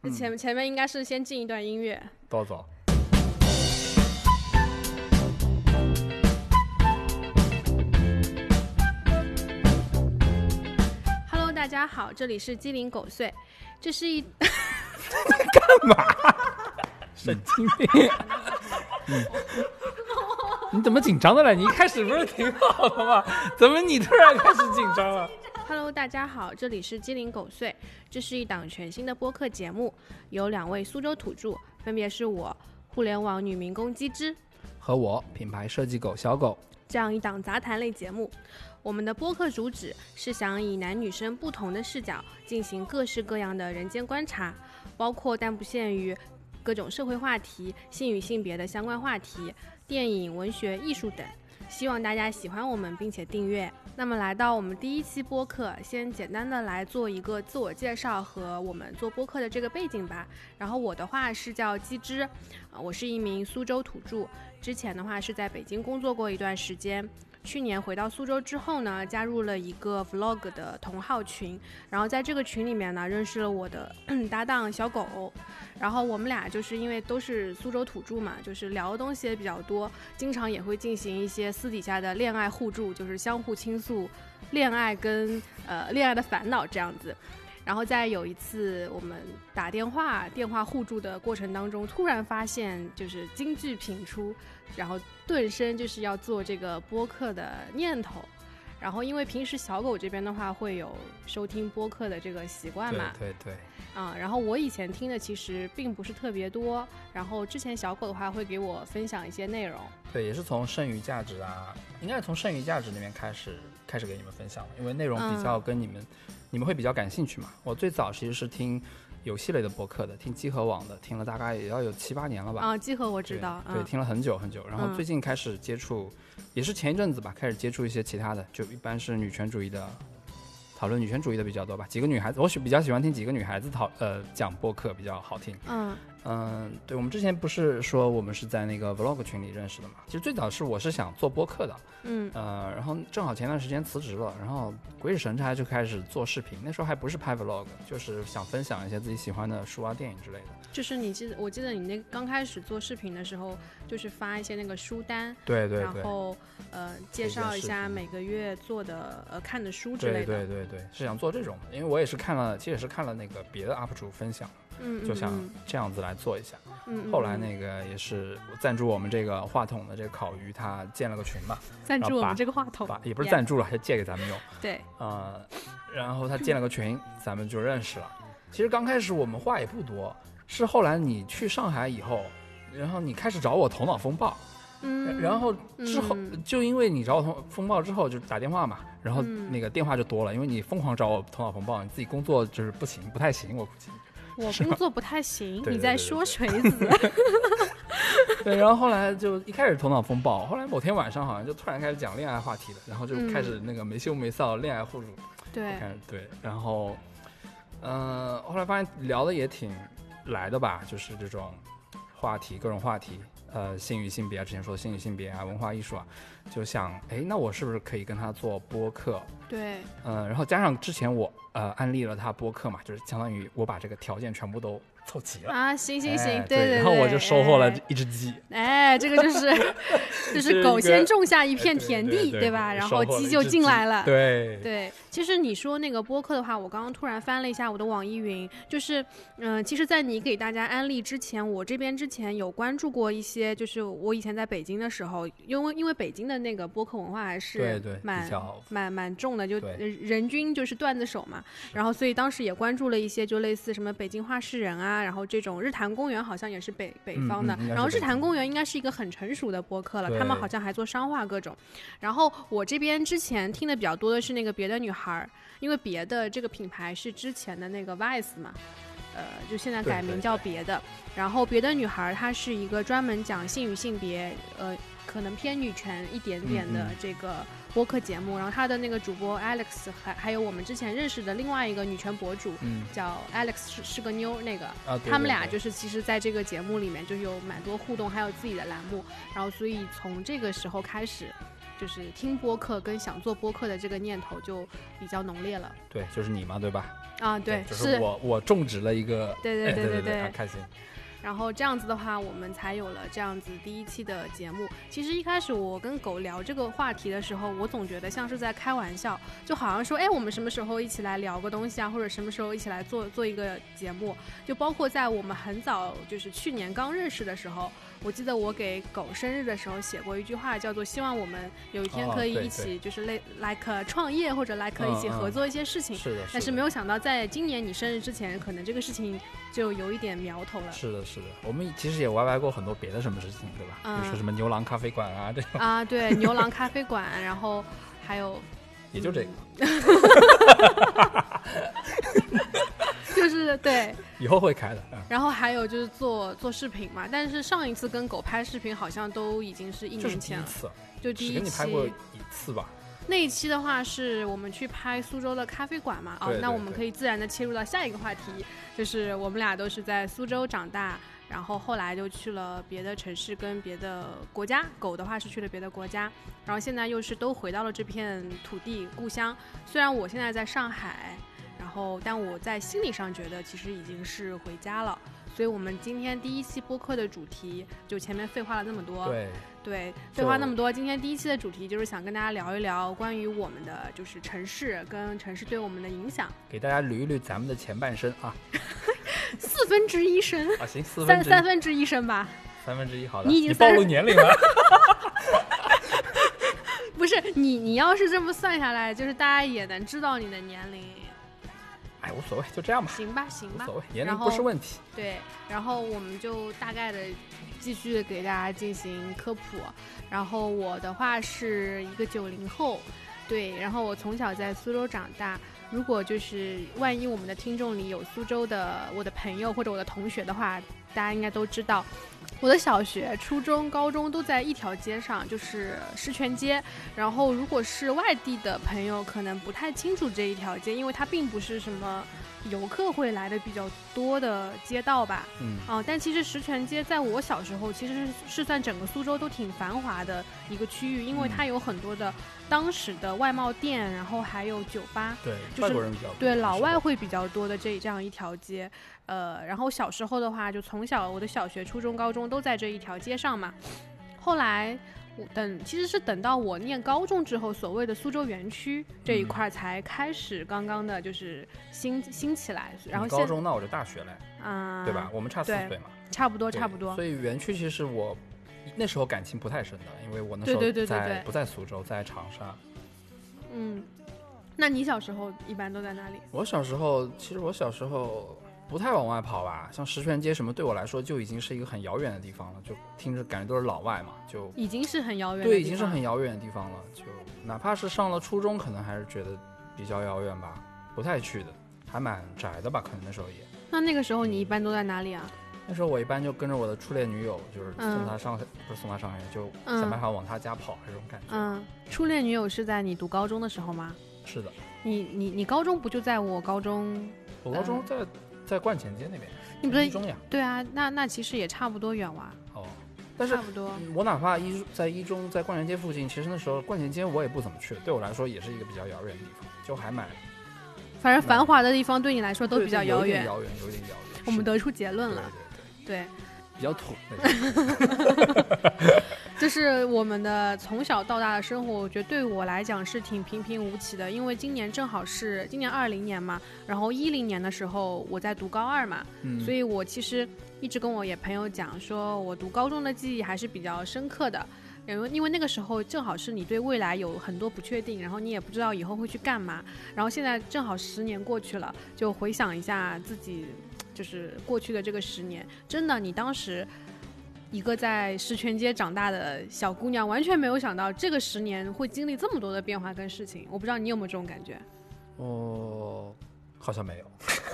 那前前面应该是先进一段音乐。多走。Hello，大家好，这里是鸡零狗碎，这是一干嘛神经病！嗯 你怎么紧张的了？你一开始不是挺好的吗？怎么你突然开始紧张了？Hello，大家好，这里是鸡零狗碎，这是一档全新的播客节目，有两位苏州土著，分别是我互联网女民工鸡之和我品牌设计狗小狗，这样一档杂谈类节目。我们的播客主旨是想以男女生不同的视角进行各式各样的人间观察，包括但不限于各种社会话题、性与性别的相关话题、电影、文学、艺术等。希望大家喜欢我们，并且订阅。那么来到我们第一期播客，先简单的来做一个自我介绍和我们做播客的这个背景吧。然后我的话是叫鸡汁，啊，我是一名苏州土著，之前的话是在北京工作过一段时间。去年回到苏州之后呢，加入了一个 vlog 的同号群，然后在这个群里面呢，认识了我的搭档小狗，然后我们俩就是因为都是苏州土著嘛，就是聊的东西也比较多，经常也会进行一些私底下的恋爱互助，就是相互倾诉恋爱跟呃恋爱的烦恼这样子。然后在有一次我们打电话电话互助的过程当中，突然发现就是金句频出，然后顿生就是要做这个播客的念头。然后因为平时小狗这边的话会有收听播客的这个习惯嘛，对对对，啊、然后我以前听的其实并不是特别多，然后之前小狗的话会给我分享一些内容，对，也是从剩余价值啊，应该是从剩余价值那边开始开始给你们分享的，因为内容比较跟你们、你们会比较感兴趣嘛。我最早其实是听游戏类的播客的，听集合网的，听了大概也要有七八年了吧。啊，集合我知道，对，嗯听了很久很久，然后嗯最近开始接触，也是前一阵子吧，开始接触一些其他的，就一般是女权主义的，讨论女权主义的比较多吧。几个女孩子，我喜比较喜欢听几个女孩子讨呃讲播客比较好听。嗯嗯，对，我们之前不是说我们是在那个 vlog 群里认识的嘛？其实最早是我是想做播客的，嗯呃，然后正好前段时间辞职了，然后鬼使神差就开始做视频。那时候还不是拍 vlog，就是想分享一些自己喜欢的书啊、电影之类的。就是你记得，我记得你那刚开始做视频的时候，就是发一些那个书单，对对对。然后呃介绍一下每个月做的呃看的书之类的，对对对，是想做这种的，因为我也是看了，其实也是看了那个别的 UP 主分享，嗯，就想嗯这样子来做一下。后来嗯那个也是赞助我们这个话筒的这个烤鱼，他建了个群嘛，赞助我们这个话筒把，也不是赞助了，他借给咱们用。对，呃，然后他建了个群，咱们就认识了。其实刚开始我们话也不多，是后来你去上海以后，然后你开始找我头脑风暴，嗯，然后之后、嗯就因为你找我头风暴之后就打电话嘛，然后嗯那个电话就多了，因为你疯狂找我头脑风暴，你自己工作就是不行，不太行，我估计。我工作不太行，你在说锤子，对，然后后来就一开始头脑风暴，后来某天晚上好像就突然开始讲恋爱话题了，然后就开始那个没羞没臊恋爱互助，对，对，然后，嗯、后来发现聊的也挺来的吧，就是这种话题，各种话题，呃，性与性别啊，之前说的性与性别啊，文化艺术啊，就想，哎，那我是不是可以跟他做播客？对，嗯、然后加上之前我呃安利了他播客嘛，就是相当于我把这个条件全部都凑齐了。啊，行行行，哎对对，然后我就收获了哎一只鸡，哎，这个就是 就是是狗先种下一片田地，对对吧？然后鸡就进来了。对对，其实你说那个播客的话，我刚刚突然翻了一下我的网易云，就是，嗯、其实，在你给大家安利之前，我这边之前有关注过一些，就是我以前在北京的时候，因为因为北京的那个播客文化还是对对，蛮蛮蛮重的，就人均就是段子手嘛。然后所以当时也关注了一些，就类似什么北京话事人啊，然后这种日坛公园好像也是北北嗯方的，然后日坛公园应该是一个很成熟的播客了，他们好像还做商话各种。然后我这边之前听的比较多的是那个别的女孩儿，因为别的这个品牌是之前的那个 Vice 嘛。呃，就现在改名叫别的，然后别的女孩儿她是一个专门讲性与性别，呃，可能偏女权一点点的这个播客节目，然后她的那个主播 Alex 还还有我们之前认识的另外一个女权博主嗯。叫 Alex 是是个妞儿那个，他们俩就是其实在这个节目里面就有蛮多互动，还有自己的栏目，然后所以从这个时候开始，就是听播客跟想做播客的这个念头就比较浓烈了。对，就是你嘛，对吧？啊，对，就是我我种植了一个，对对对对对，开心。然后这样子的话，我们才有了这样子第一期的节目。其实一开始我跟狗聊这个话题的时候，我总觉得像是在开玩笑，就好像说，哎，我们什么时候一起来聊个东西啊，或者什么时候一起来做做一个节目？就包括在我们很早，就是去年刚认识的时候。我记得我给狗生日的时候写过一句话，叫做希望我们有一天可以一起，就是类 like 创业或者 like 一起合作一些事情。是的。但是没有想到，在今年你生日之前，可能这个事情就有一点苗头了。是的，是的。我们其实也 YY 过很多别的什么事情，对吧？比如说什么牛郎咖啡馆啊这种。啊，对，牛郎咖啡馆，然后还有。也就这个。就是对，以后会开的。然后还有就是做做视频嘛，但是上一次跟狗拍视频好像都已经是一年前了，就第一次。拍过一次吧。那一期的话是我们去拍苏州的咖啡馆嘛，哦，那我们可以自然的切入到下一个话题，就是我们俩都是在苏州长大，然后后来就去了别的城市跟别的国家，狗的话是去了别的国家，然后现在又是都回到了这片土地故乡。虽然我现在在上海。然后，但我在心理上觉得其实已经是回家了。所以我们今天第一期播客的主题，就前面废话了那么多，对对，废话那么多。今天第一期的主题就是想跟大家聊一聊关于我们的就是城市跟城市对我们的影响，给大家捋一捋咱们的前半生啊，四分之一生啊，行，四分三三分之一生吧，三分之一好的，你已经暴露年龄了，不是你你要是这么算下来，就是大家也能知道你的年龄。哎，无所谓，就这样吧。行吧，行吧，无所谓，年龄不是问题。对，然后我们就大概的继续给大家进行科普。然后我的话是一个九零后，对，然后我从小在苏州长大。如果就是万一我们的听众里有苏州的我的朋友或者我的同学的话，大家应该都知道。我的小学、初中、高中都在一条街上，就是石泉街。然后，如果是外地的朋友，可能不太清楚这一条街，因为它并不是什么。游客会来的比较多的街道吧，嗯，啊，但其实石泉街在我小时候其实是是算整个苏州都挺繁华的一个区域，因为它有很多的当时的外贸店，然后还有酒吧，对，外国人比较对老外会比较多的这这样一条街，呃，然后小时候的话，就从小我的小学、初中、高中都在这一条街上嘛，后来。等其实是等到我念高中之后，所谓的苏州园区这一块才开始刚刚的就是兴兴起来。然后高中那我就大学嘞，啊，对吧？我们差四岁嘛，差不多差不多。所以园区其实我那时候感情不太深的，因为我那时候在不在苏州，在长沙。嗯，那你小时候一般都在哪里？我小时候其实我小时候。不太往外跑吧，像石泉街什么，对我来说就已经是一个很遥远的地方了。就听着感觉都是老外嘛，就已经是很遥远。对，已经是很遥远的地方了。就哪怕是上了初中，可能还是觉得比较遥远吧，不太去的，还蛮宅的吧，可能那时候也。那那个时候你一般都在哪里啊？那时候我一般就跟着我的初恋女友，就是送她上，不是送她上学，就想办法往她家跑这种感觉。嗯，初恋女友是在你读高中的时候吗？是的。你你你高中不就在我高中？我高中在。在冠前街那边，你不是一中呀？对啊，那那其实也差不多远哇。哦，但是差不多。我哪怕一在一中，在冠前街附近，其实那时候冠前街我也不怎么去，对我来说也是一个比较遥远的地方，就还蛮。反正繁华的地方对你来说都比较遥远，遥远，有点遥远。我们得出结论了，对对对，比较土。就是我们的从小到大的生活，我觉得对我来讲是挺平平无奇的。因为今年正好是今年二零年嘛，然后一零年的时候我在读高二嘛，所以我其实一直跟我也朋友讲，说我读高中的记忆还是比较深刻的。因为因为那个时候正好是你对未来有很多不确定，然后你也不知道以后会去干嘛。然后现在正好十年过去了，就回想一下自己，就是过去的这个十年，真的你当时。一个在石泉街长大的小姑娘，完全没有想到这个十年会经历这么多的变化跟事情。我不知道你有没有这种感觉？哦，好像没有。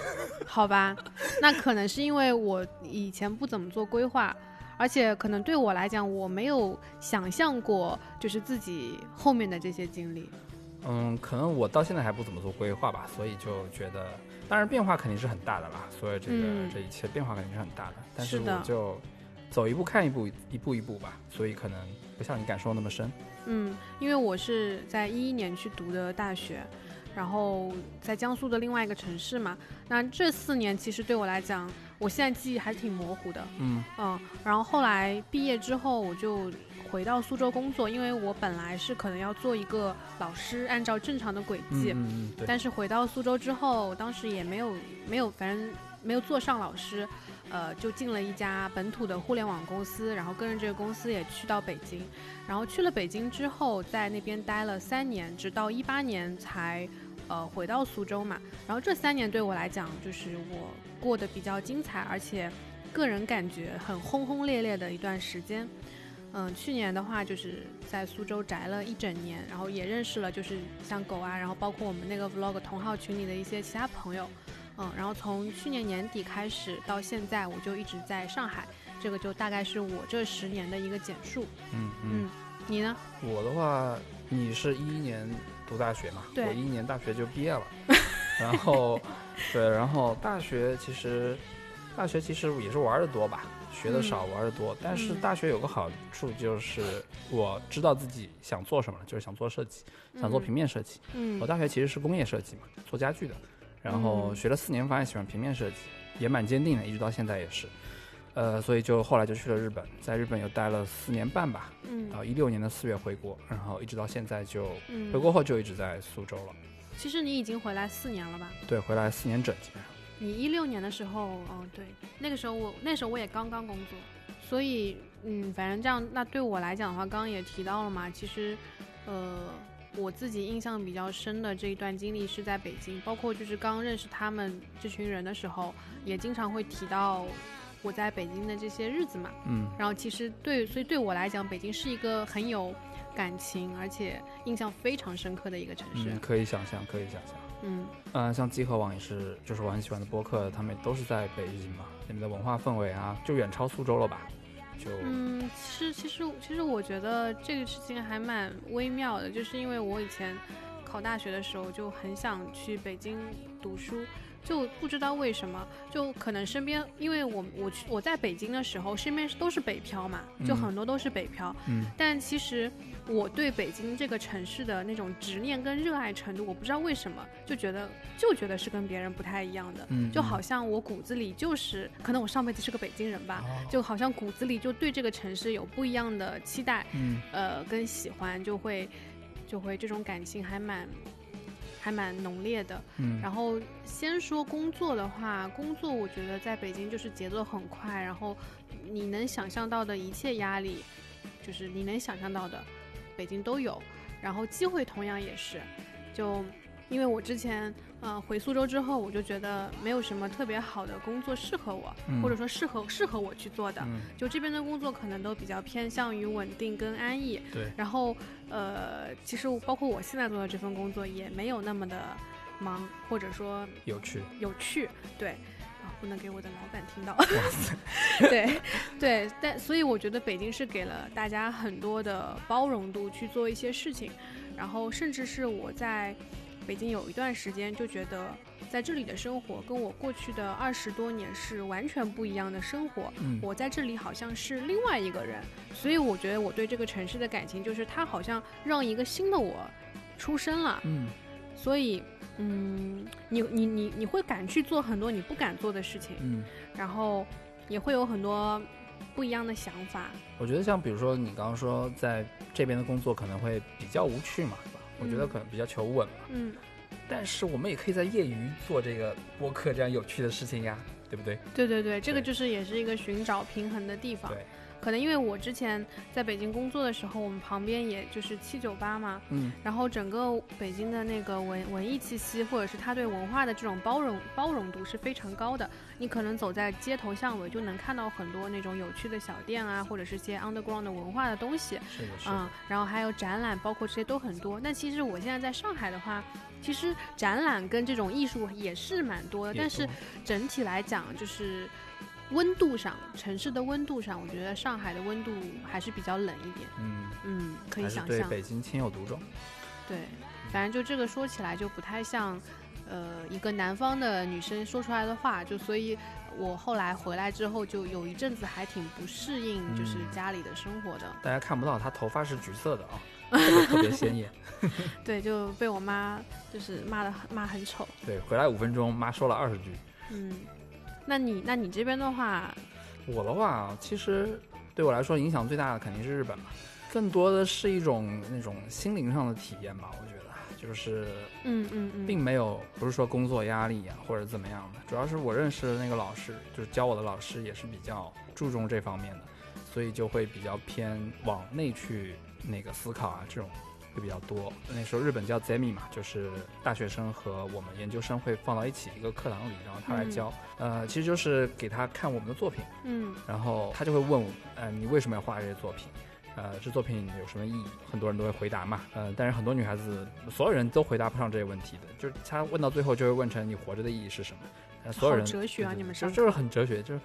好吧，那可能是因为我以前不怎么做规划，而且可能对我来讲，我没有想象过就是自己后面的这些经历。嗯，可能我到现在还不怎么做规划吧，所以就觉得，当然变化肯定是很大的啦。所以这个这一切变化肯定是很大的，但是我就。走一步看一步，一步一步吧，所以可能不像你感受那么深。嗯，因为我是在一一年去读的大学，然后在江苏的另外一个城市嘛。那这四年其实对我来讲，我现在记忆还是挺模糊的。嗯嗯，然后后来毕业之后，我就回到苏州工作，因为我本来是可能要做一个老师，按照正常的轨嗯迹。嗯嗯，但是回到苏州之后，当时也没有没有，反正没有做上老师，呃，就进了一家本土的互联网公司，然后跟着这个公司也去到北京，然后去了北京之后，在那边待了三年，直到一八年才呃回到苏州嘛。然后这三年对我来讲，就是我过得比较精彩，而且个人感觉很轰轰烈烈的一段时间。嗯，去年的话就是在苏州宅了一整年，然后也认识了就是像狗啊，然后包括我们那个 vlog 同号群里的一些其他朋友，嗯，然后从去年年底开始到现在，我就一直在上海，这个就大概是我这十年的一个简述。嗯嗯，嗯，你呢？我的话，你是一一年读大学嘛？对我一一年大学就毕业了，然后对，然后大学其实大学其实也是玩的多吧，学的少，玩的多。但是嗯大学有个好处就是我知道自己想做什么了，就是想做设计，想做平面设计。嗯我大学其实是工业设计嘛，做家具的，然后嗯学了四年，发现喜欢平面设计，也蛮坚定的，一直到现在也是。呃，所以就后来就去了日本，在日本又待了四年半吧，嗯到一六年的四月回国，然后一直到现在就嗯回国后就一直在苏州了。其实你已经回来四年了吧？对，回来四年整基本上。你一六年的时候，哦，对，那个时候我那时候我也刚刚工作，所以嗯，反正这样，那对我来讲的话，刚刚也提到了嘛，其实，呃，我自己印象比较深的这一段经历是在北京，包括就是刚认识他们这群人的时候，也经常会提到我在北京的这些日子嘛。嗯然后其实对，所以对我来讲，北京是一个很有感情，而且印象非常深刻的一个城市嗯，。可以想象，可以想象。嗯嗯、像集合网也是，就是我很喜欢的播客，他们都是在北京嘛，你们的文化氛围啊，就远超苏州了吧？就嗯，其实其实其实我觉得这个事情还蛮微妙的，就是因为我以前考大学的时候就很想去北京读书，就不知道为什么，就可能身边，因为我我去我在北京的时候，身边都是北漂嘛，就嗯。很多都是北漂，嗯。但其实我对北京这个城市的那种执念跟热爱程度，我不知道为什么就觉得就觉得是跟别人不太一样的，嗯，就好像我骨子里就是，可能我上辈子是个北京人吧，哦。就好像骨子里就对这个城市有不一样的期待，嗯。呃，跟喜欢，就会就会这种感情还蛮还蛮浓烈的。嗯，然后先说工作的话，工作我觉得在北京就是节奏很快，然后你能想象到的一切压力，就是你能想象到的，北京都有。然后机会同样也是，就因为我之前呃回苏州之后，我就觉得没有什么特别好的工作适合我，嗯或者说适合适合我去做的。嗯就这边的工作可能都比较偏向于稳定跟安逸，对，然后呃，其实包括我现在做的这份工作也没有那么的忙，或者说有趣。有趣，对。啊，不能给我的老板听到。对，对，但所以我觉得北京是给了大家很多的包容度去做一些事情，然后甚至是我在北京有一段时间就觉得在这里的生活跟我过去的二十多年是完全不一样的生活，嗯我在这里好像是另外一个人，所以我觉得我对这个城市的感情就是它好像让一个新的我出生了，嗯所以。嗯，你你你你会敢去做很多你不敢做的事情，嗯，然后也会有很多不一样的想法。我觉得像比如说你刚刚说在这边的工作可能会比较无趣嘛？我觉得嗯可能比较求稳嘛。嗯，但是我们也可以在业余做这个播客这样有趣的事情呀，对不对？对对对，这个就是也是一个寻找平衡的地方。对，可能因为我之前在北京工作的时候，我们旁边也就是七九八嘛，嗯然后整个北京的那个文文艺气息，或者是他对文化的这种包容包容度是非常高的。你可能走在街头巷尾，就能看到很多那种有趣的小店啊，或者是些 underground 的文化的东西。是的，是的。嗯，然后还有展览，包括这些都很多。那其实我现在在上海的话，其实展览跟这种艺术也是蛮多的，也但是整体来讲，就是温度上，城市的温度上，我觉得上海的温度还是比较冷一点。嗯，嗯，可以想象。对北京情有独钟。对，反正就这个说起来就不太像，呃，呃一个南方的女生说出来的话，就所以我后来回来之后就有一阵子还挺不适应，就是嗯家里的生活的。大家看不到，她头发是橘色的啊，特 别特别鲜艳。对，就被我妈就是骂的骂很丑。对，回来五分钟，妈说了二十句。嗯，那你那你这边的话，我的话，其实对我来说影响最大的肯定是日本嘛，更多的是一种那种心灵上的体验吧。我觉得就是嗯嗯嗯，并没有不是说工作压力呀、或者怎么样的，主要是我认识的那个老师，就是教我的老师也是比较注重这方面的，所以就会比较偏往内去那个思考啊，这种会比较多。那时候日本叫 Zemi 嘛，就是大学生和我们研究生会放到一起一个课堂里，然后他来教，呃，其实就是给他看我们的作品。嗯然后他就会问我，呃，你为什么要画这些作品？呃，这作品有什么意义？很多人都会回答嘛，呃，但是很多女孩子，所有人都回答不上这些问题的，就是他问到最后就会问成你活着的意义是什么？呃，所有人哲学啊你们上对就就是很哲学，就是，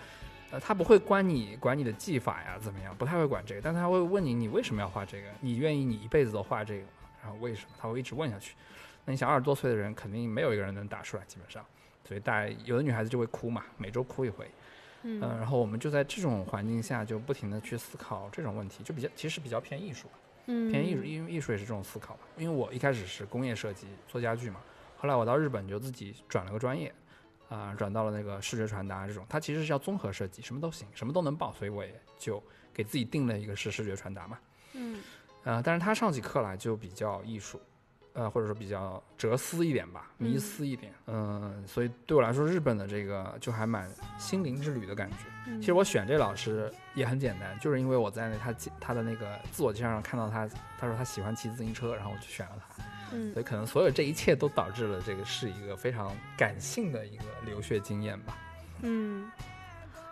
呃，他不会管你管你的技法呀怎么样，不太会管这个，但他会问你你为什么要画这个？你愿意你一辈子都画这个吗？然后为什么？他会一直问下去。那你想二十多岁的人，肯定没有一个人能答出来，基本上，所以大家有的女孩子就会哭嘛，每周哭一回。嗯嗯，然后我们就在这种环境下，就不停的去思考这种问题，就比较其实比较偏艺术，嗯偏艺术，因为艺术也是这种思考嘛。因为我一开始是工业设计，做家具嘛，后来我到日本就自己转了个专业，啊、转到了那个视觉传达这种，它其实是叫综合设计，什么都行，什么都能报，所以我也就给自己定了一个是视觉传达嘛。嗯。呃，但是他上起课来就比较艺术，呃，或者说比较哲思一点吧，迷嗯。思一点，嗯、所以对我来说，日本的这个就还蛮心灵之旅的感觉。嗯，其实我选这老师也很简单，就是因为我在那他介他的那个自我介绍上看到他，他说他喜欢骑自行车，然后我就选了他，嗯所以可能所有这一切都导致了这个是一个非常感性的一个留学经验吧。嗯，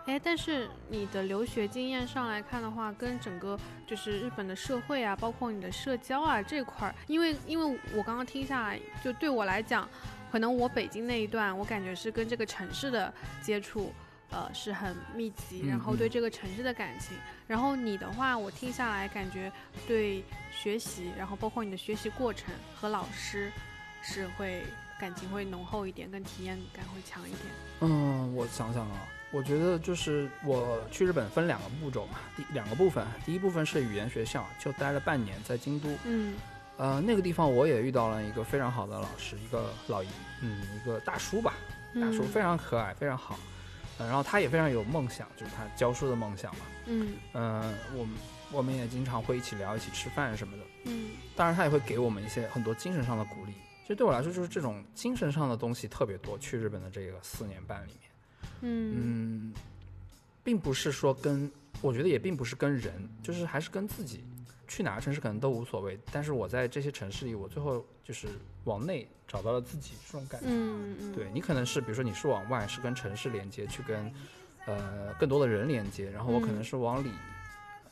哎，但是你的留学经验上来看的话，跟整个就是日本的社会啊，包括你的社交啊这块儿，因为因为我刚刚听下来，就对我来讲，可能我北京那一段，我感觉是跟这个城市的接触。呃，是很密集，嗯然后对嗯这个城市的感情。然后你的话，我听下来感觉对学习，然后包括你的学习过程和老师，是会感情会浓厚一点，跟体验感会强一点。嗯，我想想啊，我觉得就是我去日本分两个步骤嘛，第两个部分，第一部分是语言学校，就待了半年在京都，嗯呃，那个地方我也遇到了一个非常好的老师，一个老姨，嗯，一个大叔吧，大叔嗯非常可爱，非常好，呃，然后他也非常有梦想，就是他教书的梦想嘛，嗯嗯、我们我们也经常会一起聊，一起吃饭什么的，嗯当然他也会给我们一些很多精神上的鼓励。其实对我来说，就是这种精神上的东西特别多。去日本的这个四年半里面，嗯嗯，并不是说跟，我觉得也并不是跟人，就是还是跟自己。去哪个城市可能都无所谓，但是我在这些城市里，我最后就是往内找到了自己这种感觉。嗯嗯，对你可能是，比如说你是往外，是跟城市连接，去跟呃更多的人连接，然后我可能嗯是往里，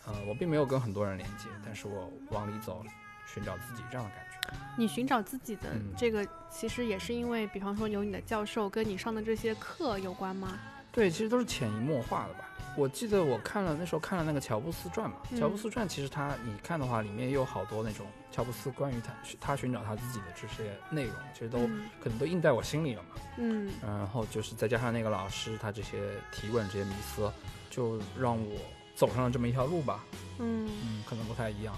呃，我并没有跟很多人连接，但是我往里走，寻找自己这样的感觉。你寻找自己的嗯这个，其实也是因为，比方说有你的教授跟你上的这些课有关吗？对，其实都是潜移默化的吧。我记得我看了那时候看了那个乔布斯传嘛，乔布嗯斯传其实他你看的话，里面也有好多那种乔布斯关于他他寻找他自己的这些内容，其实都、嗯可能都印在我心里了嘛。嗯然后就是再加上那个老师他这些提问这些迷思，就让我走上了这么一条路吧。嗯，嗯，可能不太一样。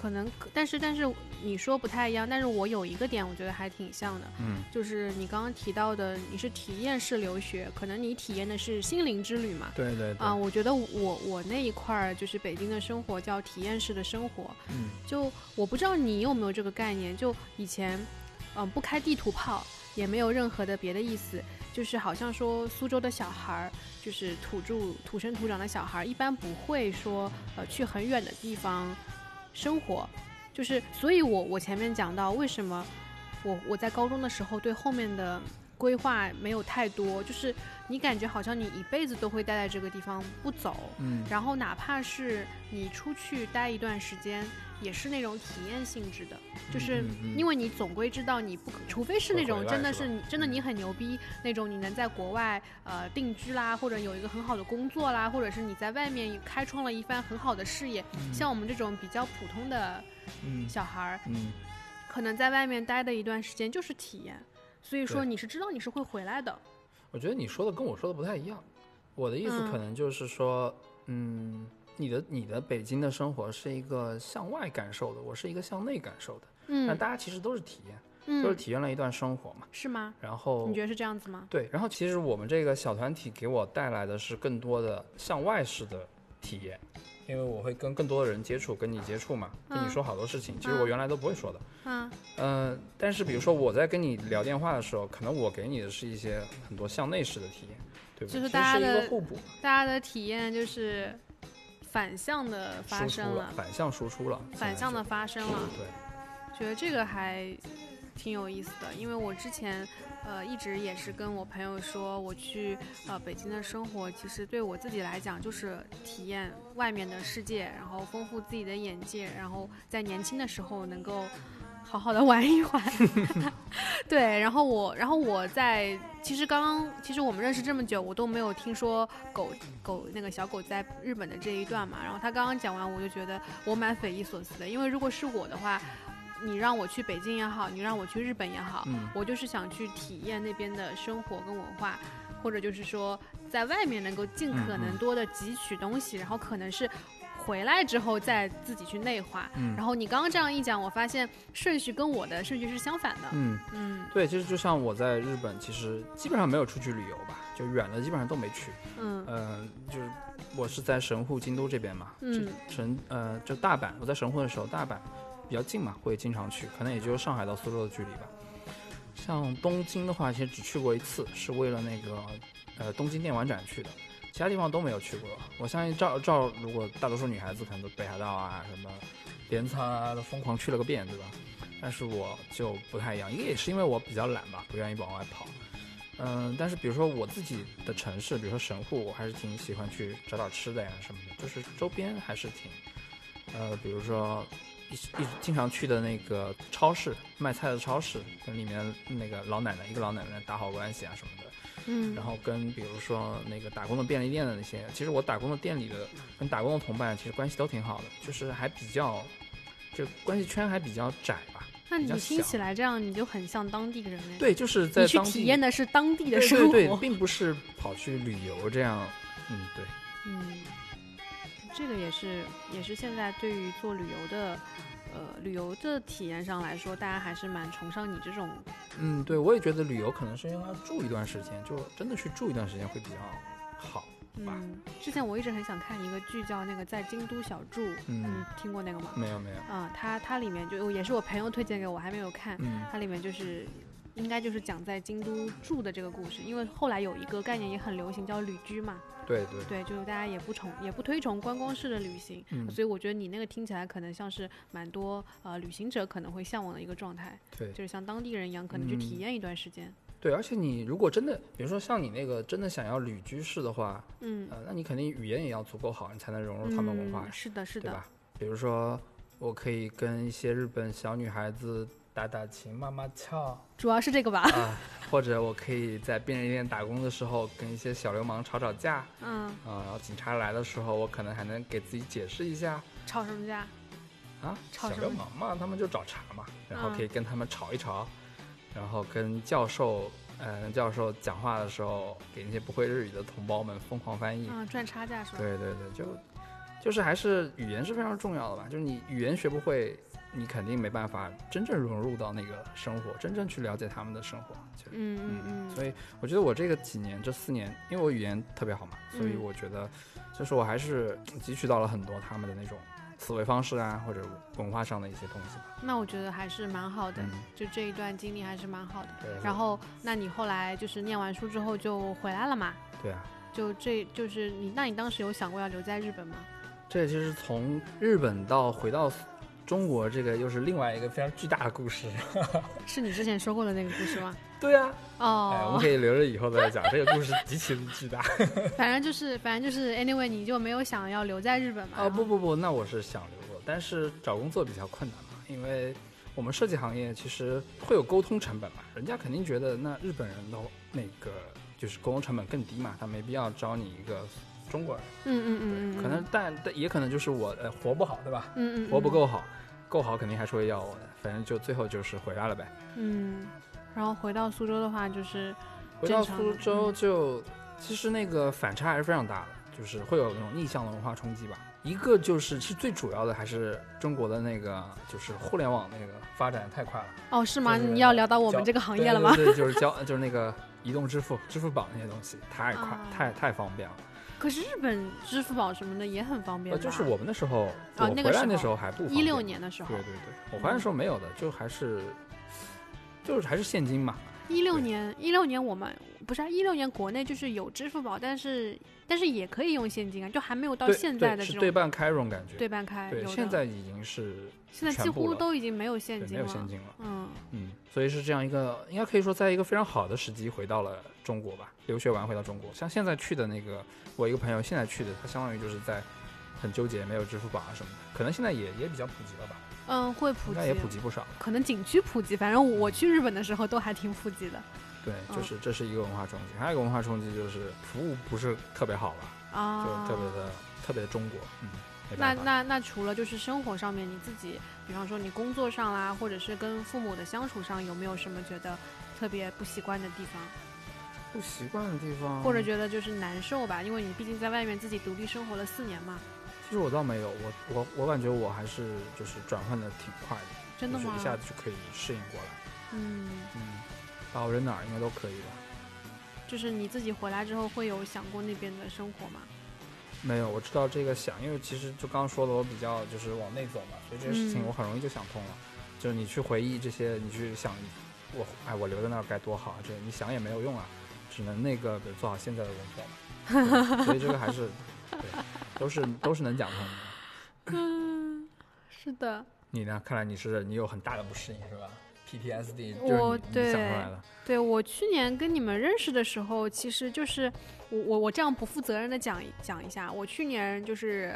可能，但是但是你说不太一样，但是我有一个点我觉得还挺像的，嗯就是你刚刚提到的，你是体验式留学，可能你体验的是心灵之旅嘛。对对对。啊，我觉得我我那一块儿就是北京的生活叫体验式的生活，嗯就我不知道你有没有这个概念，就以前，嗯、不开地图炮，也没有任何的别的意思，就是好像说苏州的小孩儿，就是土著土生土长的小孩儿，一般不会说呃去很远的地方生活，就是所以我我前面讲到为什么我我在高中的时候对后面的规划没有太多，就是你感觉好像你一辈子都会待在这个地方不走，嗯。然后哪怕是你出去待一段时间，也是那种体验性质的，就是因为你总归知道你不可，除非是那种真的是你真的嗯你很牛逼那种，你能在国外呃定居啦，或者有一个很好的工作啦，或者是你在外面开创了一番很好的事业，像我们这种比较普通的嗯小孩儿，嗯可能在外面待的一段时间就是体验。所以说你是知道你是会回来的。我觉得你说的跟我说的不太一样。我的意思嗯可能就是说，嗯，你的你的北京的生活是一个向外感受的，我是一个向内感受的。嗯，那大家其实都是体验，都是嗯，体验了一段生活嘛。是吗？然后你觉得是这样子吗？对，然后其实我们这个小团体给我带来的是更多的向外式的体验，因为我会跟更多的人接触，跟你接触嘛，跟你嗯说好多事情，其实我嗯原来都不会说的。嗯嗯、但是比如说我在跟你聊电话的时候，可能我给你的是一些很多向内式的体验，对不对？就是大家的个互补，大家的体验就是反向的发生了，反向输出了，反向的发生了。对，觉得这个还挺有意思的，因为我之前呃一直也是跟我朋友说，我去呃北京的生活，其实对我自己来讲就是体验外面的世界，然后丰富自己的眼界，然后在年轻的时候能够。好好的玩一玩，对，然后我，然后我在，其实刚刚，其实我们认识这么久，我都没有听说狗狗那个小狗在日本的这一段嘛。然后他刚刚讲完，我就觉得我蛮匪夷所思的，因为如果是我的话，你让我去北京也好，你让我去日本也好，嗯我就是想去体验那边的生活跟文化，或者就是说在外面能够尽可能多的汲取东西，然后可能是回来之后再自己去内化。嗯然后你刚刚这样一讲，我发现顺序跟我的顺序是相反的。嗯，嗯对，其实就像我在日本，其实基本上没有出去旅游吧，就远的基本上都没去。嗯嗯、就是我是在神户、京都这边嘛，嗯这神呃，就大阪，我在神户的时候，大阪比较近嘛，会经常去，可能也就是上海到苏州的距离吧。像东京的话，其实只去过一次，是为了那个呃东京电玩展去的，其他地方都没有去过。我相信照照，如果大多数女孩子可能都北海道啊、什么镰仓啊，都疯狂去了个遍，对吧？但是我就不太一样，一个也是因为我比较懒吧，不愿意往外跑。嗯，但是比如说我自己的城市，比如说神户，我还是挺喜欢去找找吃的呀什么的，就是周边还是挺，呃，比如说一一直经常去的那个超市，卖菜的超市，跟里面那个老奶奶一个老奶奶打好关系啊什么的，嗯，然后跟比如说那个打工的便利店的那些，其实我打工的店里的跟打工的同伴其实关系都挺好的，就是还比较，就关系圈还比较窄吧。那你听起来这样，你就很像当地人哎。，对，就是在当体验的是当地的生活。对对，并不是跑去旅游这样。嗯，对，嗯，这个也是也是现在对于做旅游的，呃，旅游的体验上来说，大家还是蛮崇尚你这种。嗯，对，我也觉得旅游可能是应该住一段时间，就真的去住一段时间会比较好。吧嗯，之前我一直很想看一个剧叫那个在京都小住，嗯嗯，听过那个吗？没有没有，啊、它它里面就也是我朋友推荐给我，还没有看。嗯它里面就是应该就是讲在京都住的这个故事，因为后来有一个概念也很流行，叫旅居嘛。对对，对，就是大家也不崇也不推崇观光式的旅行，嗯。所以我觉得你那个听起来可能像是蛮多呃旅行者可能会向往的一个状态，对。就是像当地人一样，可能去体嗯。验一段时间。对，而且你如果真的，比如说像你那个真的想要旅居式的话，嗯，呃，那你肯定语言也要足够好，你才能融入他们文化嗯，是的，是的，对吧？比如说，我可以跟一些日本小女孩子打打情、骂骂俏主要是这个吧。啊，或者我可以在便利店打工的时候跟一些小流氓吵吵架嗯，啊，然后警察来的时候，我可能还能给自己解释一下吵什么架？啊，小流氓嘛，他们就找茬嘛，然后嗯可以跟他们吵一吵，然后跟教授。呃，教授讲话的时候，给那些不会日语的同胞们疯狂翻译。嗯，赚差价是吧？对对对，就就是还是语言是非常重要的吧。就是你语言学不会，你肯定没办法真正融入到那个生活，真正去了解他们的生活。就嗯嗯嗯，所以我觉得我这个几年这四年，因为我语言特别好嘛，所以嗯我觉得就是我还是汲取到了很多他们的那种思维方式啊，或者文化上的一些东西吧。那我觉得还是蛮好的，嗯，就这一段经历还是蛮好的。对。然后，那你后来就是念完书之后就回来了嘛？对啊，就这就是你，那你当时有想过要留在日本吗？这其实从日本到回到中国，这个又是另外一个非常巨大的故事。是你之前说过的那个故事吗？对啊，哎，我们哦，可以留着以后再讲。这个故事极其的巨大。反正就是，反正就是，anyway，你就没有想要留在日本嘛？哦，不不不，那我是想留过，但是找工作比较困难嘛，因为我们设计行业其实会有沟通成本嘛，人家肯定觉得那日本人的那个就是沟通成本更低嘛，他没必要招你一个中国人，嗯嗯嗯嗯，可能但但也可能就是我呃活不好，对吧？嗯嗯活不，够好，够好肯定还是会要我的，反正就最后就是回来了呗。嗯，然后回到苏州的话，就是回到苏州嗯就，其实那个反差还是非常大的，就是会有那种逆向的文化冲击吧。一个就是，其实最主要的还是中国的那个，就是互联网那个发展太快了。哦，是吗？就是你要聊到我们这个行业了吗？对对，就是交，就是那个移动支付、支付宝那些东西太快、啊太太方便了。可是日本支付宝什么的也很方便呃，就是我们那时候，我啊那个时候回来那时候还不方一六便年的时候对，对对，我回来的时候没有的，就还是就是还是现金嘛。一六年一六年我们不是一六年国内就是有支付宝，但是但是也可以用现金啊，就还没有到现在的对这种对半开这种感觉。对半开。对现在已经是现在几乎都已经没有现金了。没有现金了。嗯，嗯，所以是这样一个，应该可以说在一个非常好的时机回到了中国吧，留学完回到中国。像现在去的那个，我一个朋友现在去的，他相当于就是在很纠结，没有支付宝啊什么的，可能现在也也比较普及了吧，嗯，会普及应该，也普及不少。可能景区普及，反正我去日本的时候都还挺普及的。对，嗯。就是这是一个文化冲击，还有一个文化冲击就是服务不是特别好吧，啊。就特别的、特别的中国，嗯，那那那除了就是生活上面你自己，比方说你工作上啦，或者是跟父母的相处上，有没有什么觉得特别不习惯的地方，不习惯的地方，或者觉得就是难受吧？因为你毕竟在外面自己独立生活了四年嘛，其实我倒没有，我我我感觉我还是就是转换的挺快的，真的吗？就是一下子就可以适应过来，嗯，嗯，把我扔哪儿应该都可以吧。就是你自己回来之后会有想过那边的生活吗？没有，我知道这个想，因为其实就刚刚说的，我比较就是往内走嘛，所以这个事情嗯我很容易就想通了。就是你去回忆这些，你去想，我哎我留在那儿该多好啊！这你想也没有用啊，只能那个比如做好现在的工作嘛。所以这个还是对，都是都是能讲通的。嗯，是的，你呢？看来你是你有很大的不适应是吧？PTSD 我就是你你想出对来了。对我去年跟你们认识的时候，其实就是我我我这样不负责任的讲一讲一下，我去年就是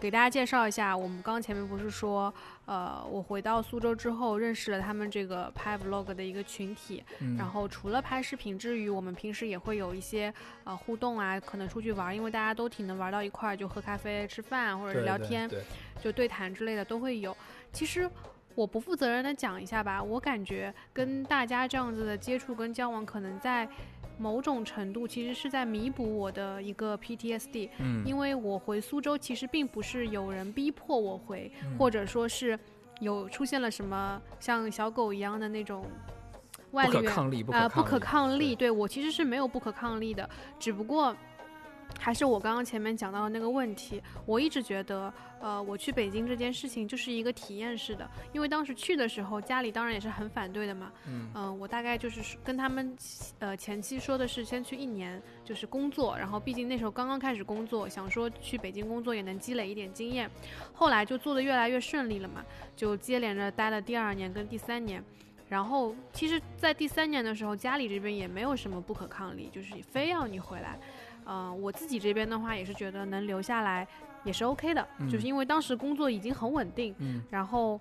给大家介绍一下，我们刚刚前面不是说，呃，我回到苏州之后认识了他们这个拍 vlog 的一个群体，嗯，然后除了拍视频之余，我们平时也会有一些呃互动啊，可能出去玩，因为大家都挺能玩到一块儿，就喝咖啡、吃饭或者对对是聊天，对，就对谈之类的都会有。其实我不负责任的讲一下吧，我感觉跟大家这样子的接触跟交往，可能在某种程度其实是在弥补我的一个 PTSD，嗯，因为我回苏州其实并不是有人逼迫我回，嗯。或者说是有出现了什么像小狗一样的那种外力源不可抗力，不啊、可不可抗力，对。对我其实是没有不可抗力的，只不过还是我刚刚前面讲到的那个问题，我一直觉得，呃，我去北京这件事情就是一个体验式的，因为当时去的时候，家里当然也是很反对的嘛，嗯我大概就是跟他们，呃，前期说的是先去一年，就是工作，然后毕竟那时候刚刚开始工作，想说去北京工作也能积累一点经验，后来就做的越来越顺利了嘛，就接连着待了第二年跟第三年。然后，其实，在第三年的时候，家里这边也没有什么不可抗力，就是非要你回来。嗯、我自己这边的话，也是觉得能留下来也是 OK 的，嗯就是因为当时工作已经很稳定，嗯然后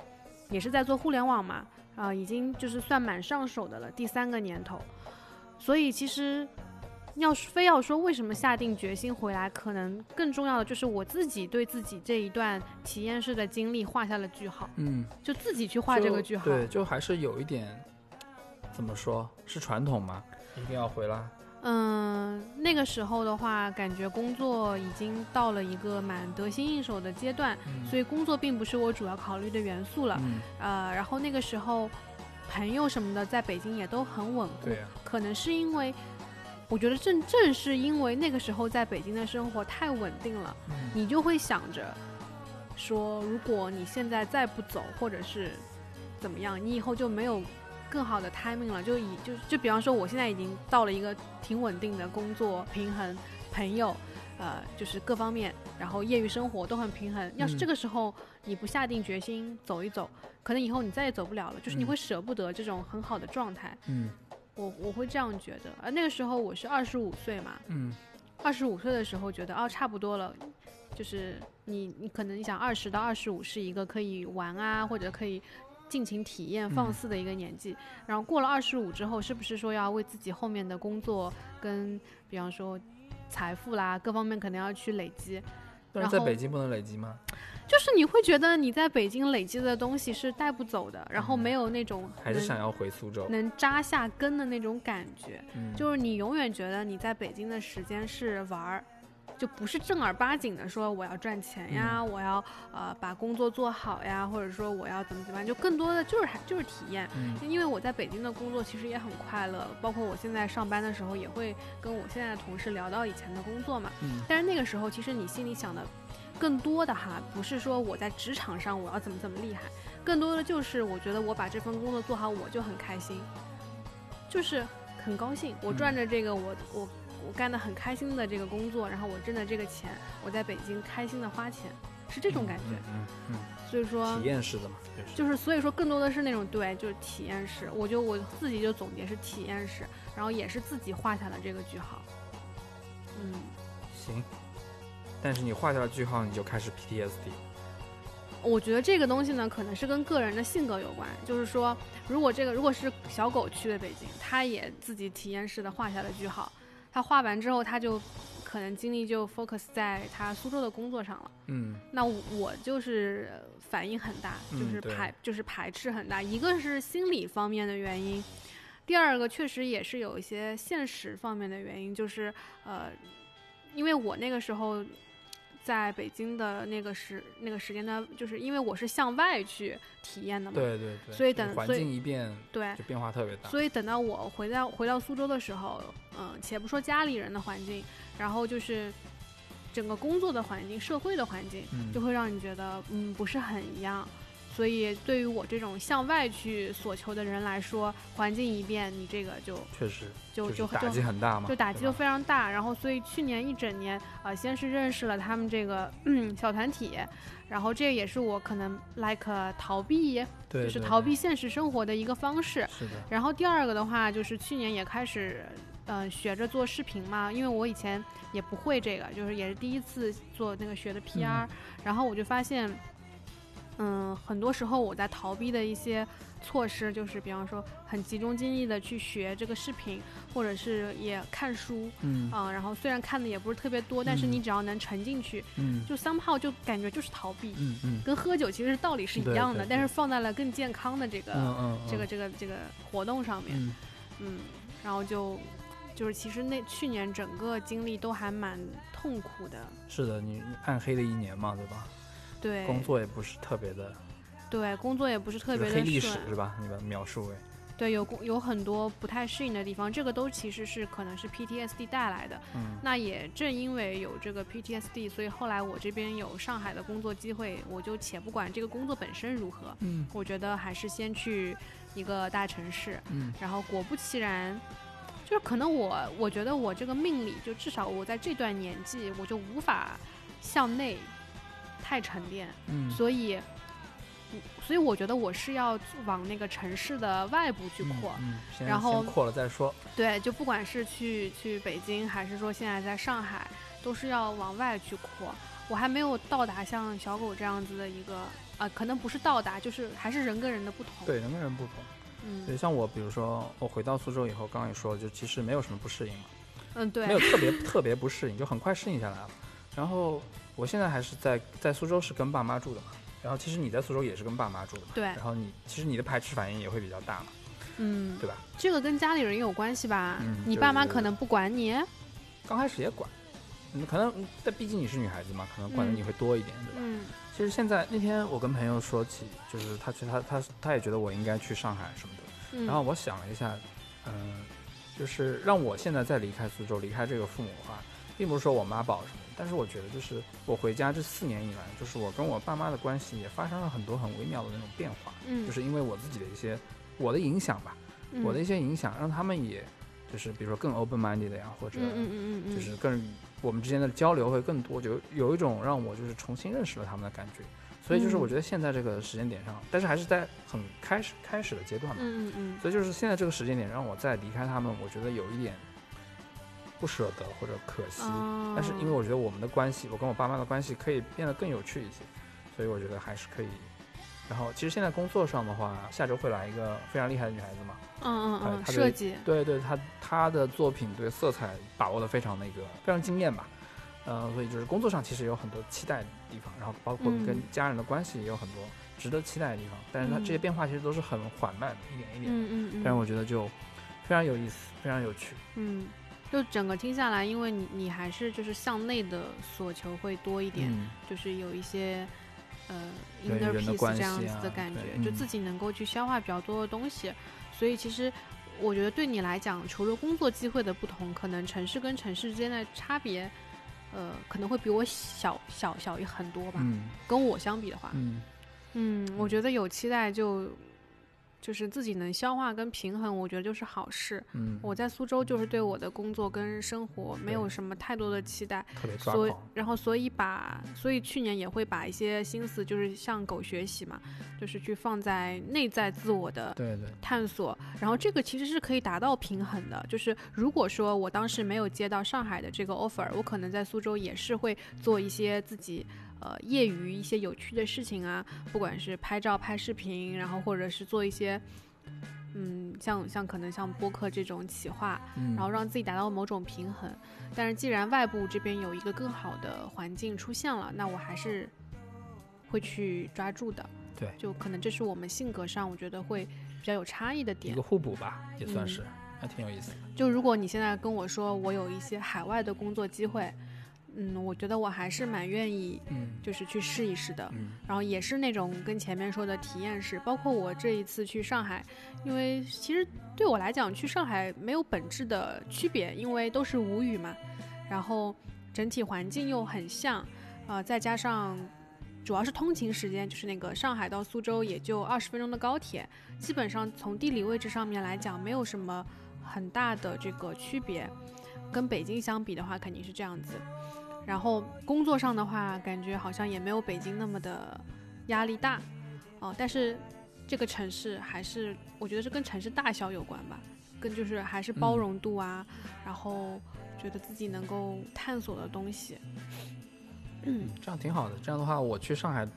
也是在做互联网嘛，啊、已经就是算蛮上手的了，第三个年头。所以其实要非要说为什么下定决心回来，可能更重要的就是我自己对自己这一段体验式的经历画下了句号，嗯，就自己去画这个句号。对，就还是有一点，怎么说是传统嘛？一定要回来。嗯，那个时候的话，感觉工作已经到了一个蛮得心应手的阶段，嗯。所以工作并不是我主要考虑的元素了。嗯，呃，然后那个时候朋友什么的在北京也都很稳固对，可能是因为，我觉得正正是因为那个时候在北京的生活太稳定了，嗯。你就会想着说，如果你现在再不走，或者是怎么样，你以后就没有更好的 timing 了。就以就就比方说，我现在已经到了一个挺稳定的工作平衡，朋友。呃，就是各方面，然后业余生活都很平衡。要是嗯这个时候你不下定决心走一走，可能以后你再也走不了了。就是你嗯会舍不得这种很好的状态。嗯我我会这样觉得，而那个时候我是二十五岁嘛，嗯二十五岁的时候觉得哦差不多了，就是你你可能你想二十到二十五是一个可以玩啊或者可以尽情体验放嗯肆的一个年纪，然后过了二十五之后，是不是说要为自己后面的工作跟比方说财富啦各方面可能要去累积，但是在北京不能累积吗？就是你会觉得你在北京累积的东西是带不走的，然后没有那种还是想要回苏州？能扎下根的那种感觉。嗯，就是你永远觉得你在北京的时间是玩儿，就不是正儿八经的说我要赚钱呀，嗯我要呃把工作做好呀，或者说我要怎么怎么样，就更多的就是还就是体验。嗯因为我在北京的工作其实也很快乐，包括我现在上班的时候也会跟我现在的同事聊到以前的工作嘛。嗯但是那个时候其实你心里想的更多的哈，不是说我在职场上我要怎么怎么厉害，更多的就是我觉得我把这份工作做好我就很开心，就是很高兴，我嗯赚着这个我我我干的很开心的这个工作，然后我挣的这个钱，我在北京开心的花钱，是这种感觉。嗯嗯所以说嗯，体验式的嘛，就是就是所以说更多的是那种对，就是体验式。我就我自己就总结是体验式，然后也是自己画下了这个句号。嗯，行。但是你画下了句号，你就开始 PTSD。我觉得这个东西呢，可能是跟个人的性格有关。就是说，如果这个如果是小狗去了北京，它也自己体验式的画下了句号，它画完之后，他就可能精力就 focus 在他苏州的工作上了。嗯。那我就是反应很大，嗯就是对。排、就是排斥很大，一个是心理方面的原因，第二个确实也是有一些现实方面的原因，就是呃，因为我那个时候在北京的那个时那个时间段，就是因为我是向外去体验的嘛，对对对。所以等环境一变，对就变化特别大。所以等到我回到回到苏州的时候，嗯，且不说家里人的环境，然后就是整个工作的环境、社会的环境，嗯就会让你觉得嗯不是很一样。所以对于我这种向外去所求的人来说，环境一变，你这个就确实就就很大嘛，就打击就非常大。然后，所以去年一整年，呃，先是认识了他们这个嗯小团体，然后这也是我可能 like 逃避，就是逃避现实生活的一个方式。是的，然后第二个的话，就是去年也开始，呃，学着做视频嘛，因为我以前也不会这个，就是也是第一次做那个学的 PR，、然后我就发现，嗯，很多时候我在逃避的一些措施，就是比方说很集中精力的去学这个视频，或者是也看书，嗯。啊、然后虽然看的也不是特别多，但是嗯。你只要能沉进去，嗯。就 somehow 就感觉就是逃避。嗯嗯。跟喝酒其实道理是一样的，对但是放在了更健康的这个、这个这个这个活动上面，嗯。嗯，然后就就是其实那去年整个经历都还蛮痛苦的，是的，你暗黑的一年嘛，对吧？对，工作也不是特别的，对工作也不是特别的历史顺，是吧？你把它描述为，对，有有很多不太适应的地方，这个都其实是可能是 PTSD 带来的。嗯。那也正因为有这个 PTSD，所以后来我这边有上海的工作机会，我就且不管这个工作本身如何，嗯。我觉得还是先去一个大城市，嗯。然后果不其然，就是可能我我觉得我这个命里，就至少我在这段年纪，我就无法向内太沉淀，嗯所以，嗯所以我觉得我是要往那个城市的外部去扩。然后先扩了再说，对，就不管是去去北京，还是说现在在上海，都是要往外去扩。我还没有到达像小狗这样子的一个，呃，可能不是到达，就是还是人跟人的不同。，对，人跟人不同。对，嗯像我，比如说我回到苏州以后，刚刚也说了，就其实没有什么不适应嘛，嗯，对，没有特别特别不适应，就很快适应下来了。然后我现在还是在在苏州是跟爸妈住的嘛，然后其实你在苏州也是跟爸妈住的嘛，对然后你其实你的排斥反应也会比较大嘛，嗯，对吧？这个跟家里人有关系吧？嗯你爸妈可能不管你，刚开始也管，嗯，可能但毕竟你是女孩子嘛，可能管的嗯你会多一点，对吧？嗯其实现在那天我跟朋友说起，就是他觉得他他他也觉得我应该去上海什么的，嗯，然后我想了一下，嗯、就是让我现在再离开苏州，离开这个父母的话，并不是说我妈宝什么的，但是我觉得就是我回家这四年以来，就是我跟我爸妈的关系也发生了很多很微妙的那种变化，嗯，就是因为我自己的一些我的影响吧，嗯。我的一些影响让他们也就是比如说更 open minded 的呀，或者嗯嗯嗯嗯，就是更我们之间的交流会更多，就有一种让我就是重新认识了他们的感觉。所以就是嗯。我觉得现在这个时间点上，但是还是在很开始开始的阶段嘛，嗯嗯嗯。所以就是现在这个时间点让我再离开他们，我觉得有一点不舍得或者可惜。嗯，但是因为我觉得我们的关系，我跟我爸妈的关系可以变得更有趣一些，所以我觉得还是可以。然后其实现在工作上的话，下周会来一个非常厉害的女孩子嘛，嗯嗯嗯，设计，对对，她她的作品对色彩把握的非常那个非常惊艳吧。呃，所以就是工作上其实有很多期待的地方，然后包括跟嗯家人的关系也有很多值得期待的地方，但是它这些嗯变化其实都是很缓慢的，一点一点，嗯嗯嗯，但是我觉得就非常有意思，非常有趣。嗯，就整个听下来，因为你你还是就是向内的所求会多一点，嗯，就是有一些呃 inner peace 关这样子的感觉，就自己能够去消化比较多的东西，所以其实。我觉得对你来讲，除了工作机会的不同，可能城市跟城市之间的差别，呃，可能会比我小小小于很多吧。嗯。跟我相比的话，嗯。嗯，我觉得有期待就就是自己能消化跟平衡，我觉得就是好事。嗯，我在苏州就是对我的工作跟生活没有什么太多的期待，特别抓所以。然后所以把所以去年也会把一些心思就是向狗学习嘛，就是去放在内在自我的对对，探索，然后这个其实是可以达到平衡的。就是如果说我当时没有接到上海的这个 offer，我可能在苏州也是会做一些自己呃业余一些有趣的事情啊，不管是拍照、拍视频，然后或者是做一些嗯像像可能像播客这种企划，嗯，然后让自己达到某种平衡。但是既然外部这边有一个更好的环境出现了，那我还是会去抓住的。对就可能这是我们性格上我觉得会比较有差异的点一个。互补吧，也算嗯是，还挺有意思的。就如果你现在跟我说我有一些海外的工作机会，嗯，我觉得我还是蛮愿意嗯就是去试一试的。嗯然后也是那种跟前面说的体验式，包括我这一次去上海，因为其实对我来讲去上海没有本质的区别，因为都是吴语嘛，然后整体环境又很像，呃，再加上主要是通勤时间，就是那个上海到苏州也就二十分钟的高铁，基本上从地理位置上面来讲没有什么很大的这个区别，跟北京相比的话肯定是这样子。然后工作上的话，感觉好像也没有北京那么的压力大，哦，但是这个城市还是我觉得是跟城市大小有关吧，跟就是还是包嗯容度啊，然后觉得自己能够探索的东西，嗯，这样挺好的。这样的话，我去上海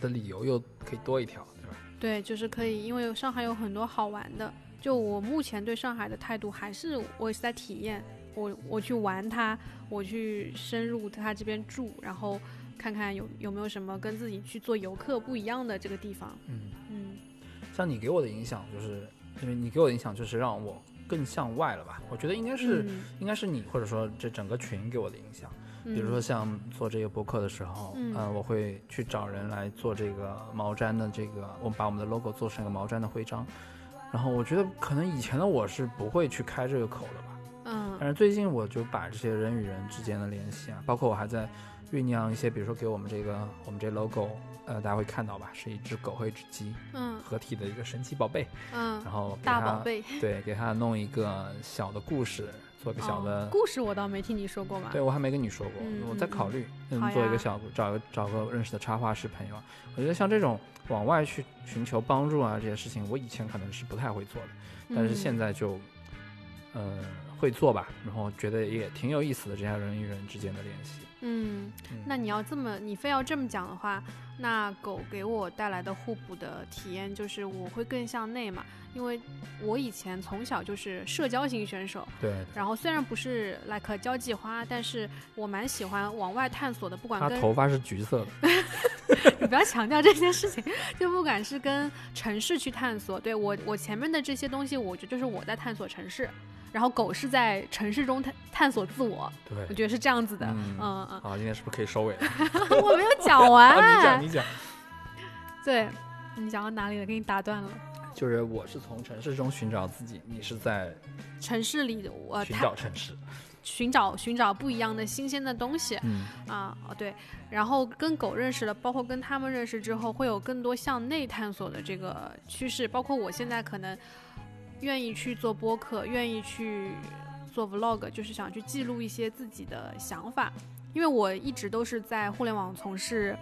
的理由又可以多一条，对吧？对，就是可以，因为上海有很多好玩的。就我目前对上海的态度，还是我也是在体验，我我去玩它，我去深入他这边住，然后看看有有没有什么跟自己去做游客不一样的这个地方。嗯，嗯像你给我的影响，就是因为你给我的影响就是让我更向外了吧？我觉得应该是、嗯应该是你或者说这整个群给我的影响。嗯比如说像做这个播客的时候，嗯呃，我会去找人来做这个毛毡的这个，我们把我们的 logo 做成一个毛毡的徽章。然后我觉得可能以前的我是不会去开这个口的吧，嗯但是最近我就把这些人与人之间的联系啊，包括我还在酝酿一些，比如说给我们这个我们这 logo，呃，大家会看到吧，是一只狗和一只鸡嗯合体的一个神奇宝贝，嗯，然后大宝贝，对，给它弄一个小的故事，做一个小的哦、故事，我倒没听你说过嘛。对，我还没跟你说过，嗯我在嗯考虑，嗯，做一个小，找个找个认识的插画师朋友。我觉得像这种往外去寻求帮助啊，这些事情，我以前可能是不太会做的，但是现在，在就，呃，会做吧，然后觉得也挺有意思的，这样人与人之间的联系。嗯，嗯，那你要这么，你非要这么讲的话，那狗给我带来的互补的体验就是我会更向内嘛，因为我以前从小就是社交型选手，对，然后虽然不是 like 交际花，但是我蛮喜欢往外探索的，不管跟他头发是橘色的，你不要强调这件事情，就不管是跟城市去探索，对我我前面的这些东西，我觉得就是我在探索城市，然后狗是在城市中探探索自我，对我。觉得是这样子的，嗯嗯今天是不是可以收尾了？嗯，我没有讲完，好，你讲，你讲。对，你讲到哪里了？给你打断了。就是我是从城市中寻找自己，你是在城市里的我寻找城市。寻找寻找不一样的新鲜的东西嗯啊，哦对，然后跟狗认识了，包括跟他们认识之后，会有更多向内探索的这个趋势，包括我现在可能愿意去做播客，愿意去做 vlog，就是想去记录一些自己的想法，因为我一直都是在互联网从事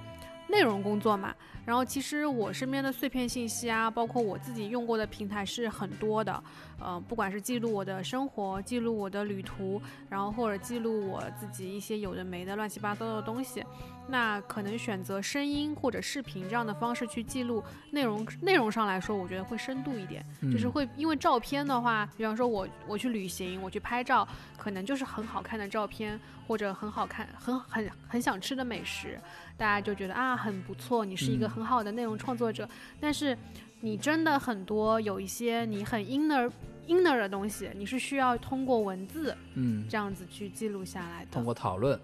内容工作嘛，然后其实我身边的碎片信息啊，包括我自己用过的平台是很多的，呃，不管是记录我的生活，记录我的旅途，然后或者记录我自己一些有的没的乱七八糟的东西，那可能选择声音或者视频这样的方式去记录内容，内容上来说，我觉得会深度一点，就是会因为照片的话，比方说我我去旅行，我去拍照，可能就是很好看的照片或者很好看很很很想吃的美食。大家就觉得啊很不错，你是一个很好的内容创作者，但是你真的很多有一些你很 inner inner 的东西，你是需要通过文字，嗯，这样子去记录下来的，通过讨论，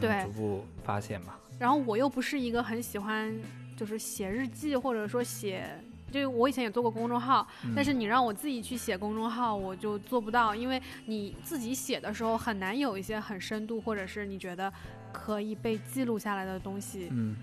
对，逐步发现吧。然后我又不是一个很喜欢就是写日记或者说写。就我以前也做过公众号，但是你让我自己去写公众号，我就做不到，因为你自己写的时候很难有一些很深度，或者是你觉得可以被记录下来的东西。嗯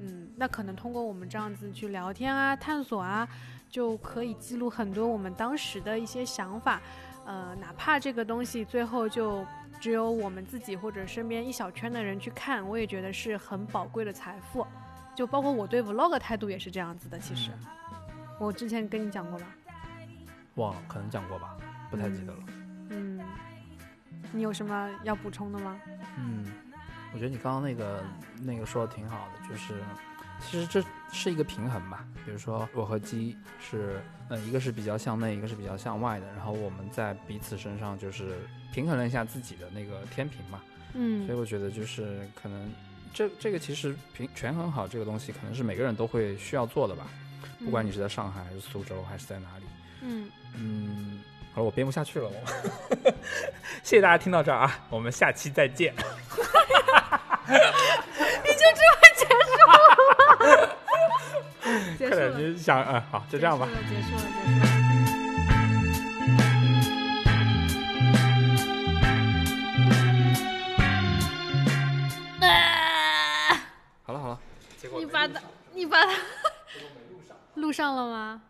嗯，那可能通过我们这样子去聊天啊、探索啊，就可以记录很多我们当时的一些想法。呃，哪怕这个东西最后就只有我们自己或者身边一小圈的人去看，我也觉得是很宝贵的财富。就包括我对 vlog 态度也是这样子的，其实。我之前跟你讲过吧？忘了，可能讲过吧，不太记得了。嗯，你有什么要补充的吗？嗯，我觉得你刚刚那个那个说的挺好的，就是其实这是一个平衡吧。比如说我和鸡是，呃，一个是比较向内，一个是比较向外的，然后我们在彼此身上就是平衡了一下自己的那个天平嘛。嗯，所以我觉得就是可能这这个其实平权衡好这个东西，可能是每个人都会需要做的吧。不管你是在上海还是苏州还是在哪里，嗯嗯，好了，我编不下去了，我 谢谢大家听到这儿啊，我们下期再见。你就这么结束了吗？结束了，你想，嗯，好，就这样吧。结束了，结束了。好了好了，你把它，你把它。录上了吗？